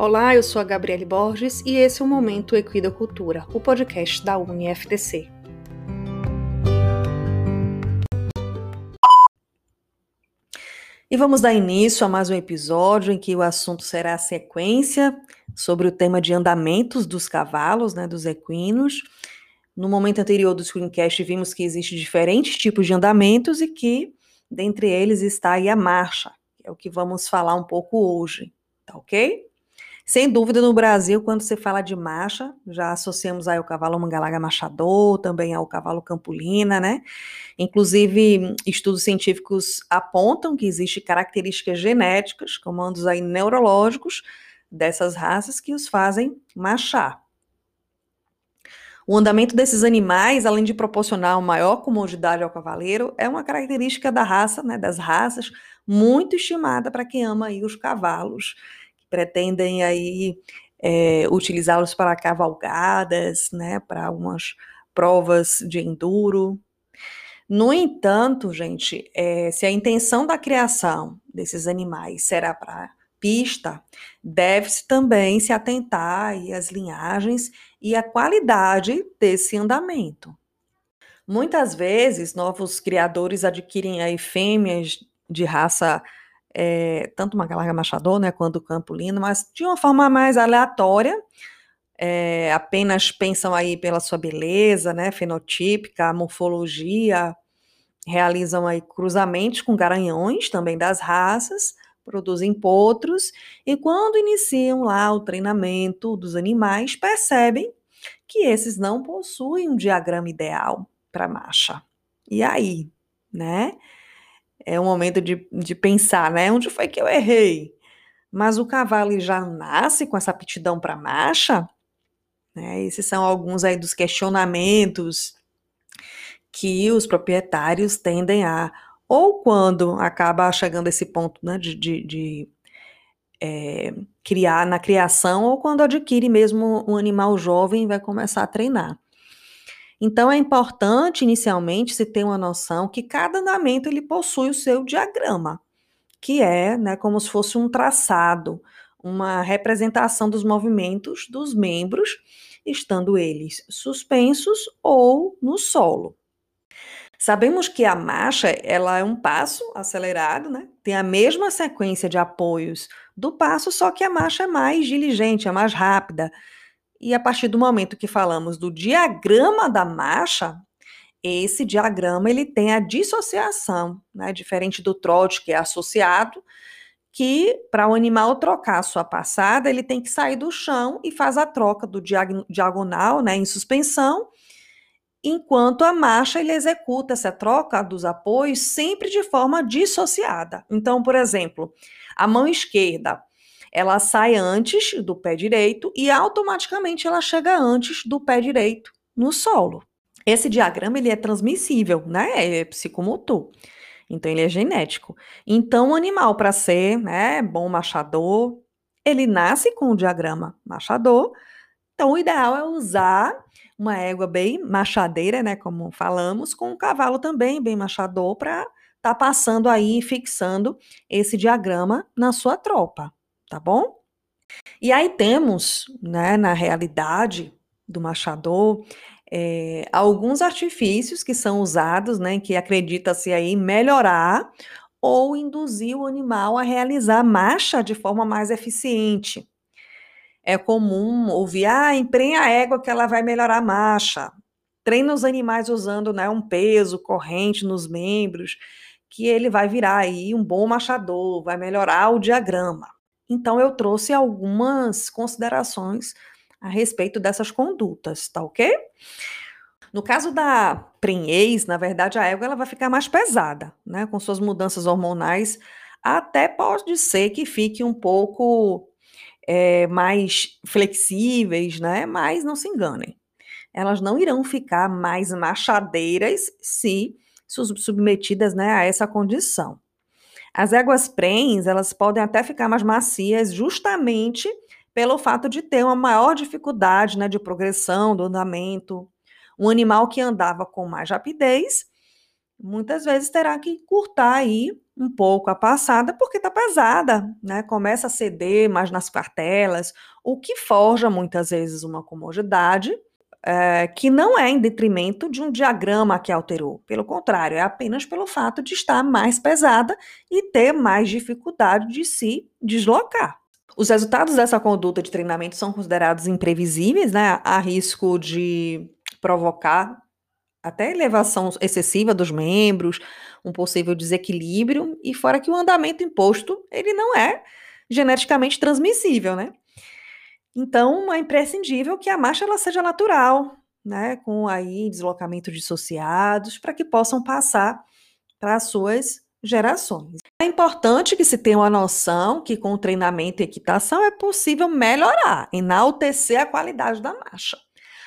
Olá, eu sou a Gabriele Borges e esse é o Momento Equidocultura, o podcast da UniFTC. E vamos dar início a mais um episódio em que o assunto será a sequência sobre o tema de andamentos dos cavalos, né, dos equinos. No momento anterior do screencast vimos que existem diferentes tipos de andamentos e que dentre eles está aí a marcha, que é o que vamos falar um pouco hoje, tá ok? Sem dúvida, no Brasil, quando se fala de marcha, já associamos aí o cavalo mangalaga machador, também ao cavalo campulina, né? Inclusive, estudos científicos apontam que existem características genéticas, comandos aí neurológicos dessas raças que os fazem marchar. O andamento desses animais, além de proporcionar maior comodidade ao cavaleiro, é uma característica da raça, né, das raças, muito estimada para quem ama aí os cavalos pretendem aí é, utilizá-los para cavalgadas, né, para algumas provas de enduro. No entanto, gente, é, se a intenção da criação desses animais será para pista, deve-se também se atentar às linhagens e à qualidade desse andamento. Muitas vezes, novos criadores adquirem aí fêmeas de raça é, tanto Macalarga Machador, né, quanto Campolino, mas de uma forma mais aleatória, é, apenas pensam aí pela sua beleza, né, fenotípica, morfologia, realizam aí cruzamentos com garanhões também das raças, produzem potros, e quando iniciam lá o treinamento dos animais, percebem que esses não possuem um diagrama ideal para marcha. E aí, né? É um momento de, de pensar, né? Onde foi que eu errei? Mas o cavalo já nasce com essa aptidão para marcha? Né? Esses são alguns aí dos questionamentos que os proprietários tendem a, ou quando acaba chegando esse ponto né, de, de, de é, criar na criação, ou quando adquire mesmo um animal jovem e vai começar a treinar. Então é importante inicialmente se ter uma noção que cada andamento ele possui o seu diagrama, que é, né, como se fosse um traçado, uma representação dos movimentos dos membros, estando eles suspensos ou no solo. Sabemos que a marcha ela é um passo acelerado, né? Tem a mesma sequência de apoios do passo, só que a marcha é mais diligente, é mais rápida. E a partir do momento que falamos do diagrama da marcha, esse diagrama ele tem a dissociação, né, diferente do trote que é associado, que para o animal trocar a sua passada, ele tem que sair do chão e faz a troca do diagonal, né, em suspensão, enquanto a marcha ele executa essa troca dos apoios sempre de forma dissociada. Então, por exemplo, a mão esquerda ela sai antes do pé direito e automaticamente ela chega antes do pé direito no solo. Esse diagrama ele é transmissível, né? É psicomotor. Então ele é genético. Então o animal para ser, né, bom machador, ele nasce com o diagrama machador. Então o ideal é usar uma égua bem machadeira, né, como falamos, com um cavalo também bem machador para estar tá passando aí fixando esse diagrama na sua tropa tá bom? E aí temos, né, na realidade do machador, é, alguns artifícios que são usados, né, que acredita-se aí melhorar ou induzir o animal a realizar marcha de forma mais eficiente. É comum ouvir, ah, emprenha a égua que ela vai melhorar a marcha. Treina os animais usando né, um peso corrente nos membros, que ele vai virar aí um bom machador, vai melhorar o diagrama. Então, eu trouxe algumas considerações a respeito dessas condutas, tá ok? No caso da prenhez, na verdade, a égua ela vai ficar mais pesada, né? Com suas mudanças hormonais, até pode ser que fique um pouco é, mais flexíveis, né? Mas não se enganem. Elas não irão ficar mais machadeiras se submetidas né, a essa condição. As éguas prens, elas podem até ficar mais macias justamente pelo fato de ter uma maior dificuldade né, de progressão do andamento. Um animal que andava com mais rapidez muitas vezes terá que curtar aí um pouco a passada, porque está pesada, né? Começa a ceder mais nas cartelas, o que forja muitas vezes uma comodidade é, que não é em detrimento de um diagrama que alterou. Pelo contrário, é apenas pelo fato de estar mais pesada e ter mais dificuldade de se deslocar. Os resultados dessa conduta de treinamento são considerados imprevisíveis, né? Há risco de provocar até elevação excessiva dos membros, um possível desequilíbrio, e fora que o andamento imposto, ele não é geneticamente transmissível, né? Então, é imprescindível que a marcha ela seja natural, né, com aí deslocamento dissociados, para que possam passar para as suas gerações. É importante que se tenha uma noção que com treinamento e equitação é possível melhorar, enaltecer a qualidade da marcha.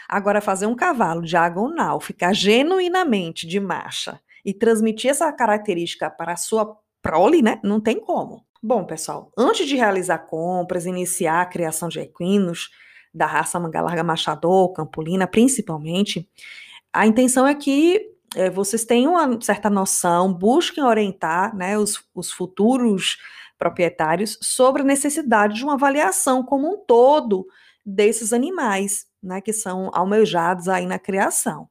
Agora, fazer um cavalo diagonal ficar genuinamente de marcha e transmitir essa característica para a sua prole, né? Não tem como. Bom, pessoal, antes de realizar compras, iniciar a criação de equinos da raça manga larga machador, campolina, principalmente, a intenção é que é, vocês tenham uma certa noção, busquem orientar né, os, os futuros proprietários sobre a necessidade de uma avaliação como um todo desses animais, né, que são almejados aí na criação.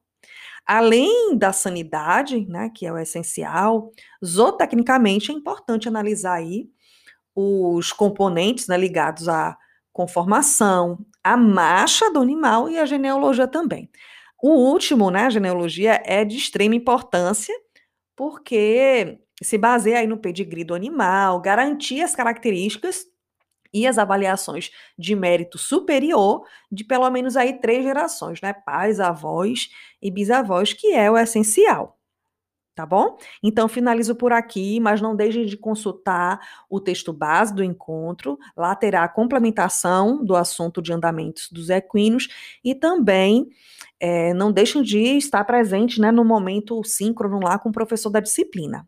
Além da sanidade, né, que é o essencial, zootecnicamente é importante analisar aí os componentes né, ligados à conformação, à marcha do animal e à genealogia também. O último, né, a genealogia, é de extrema importância, porque se baseia aí no pedigree do animal, garantir as características e as avaliações de mérito superior de pelo menos aí três gerações, né? Pais, avós e bisavós, que é o essencial tá bom? Então finalizo por aqui, mas não deixem de consultar o texto base do encontro, lá terá a complementação do assunto de andamentos dos equinos e também é, não deixem de estar presente né, no momento síncrono lá com o professor da disciplina.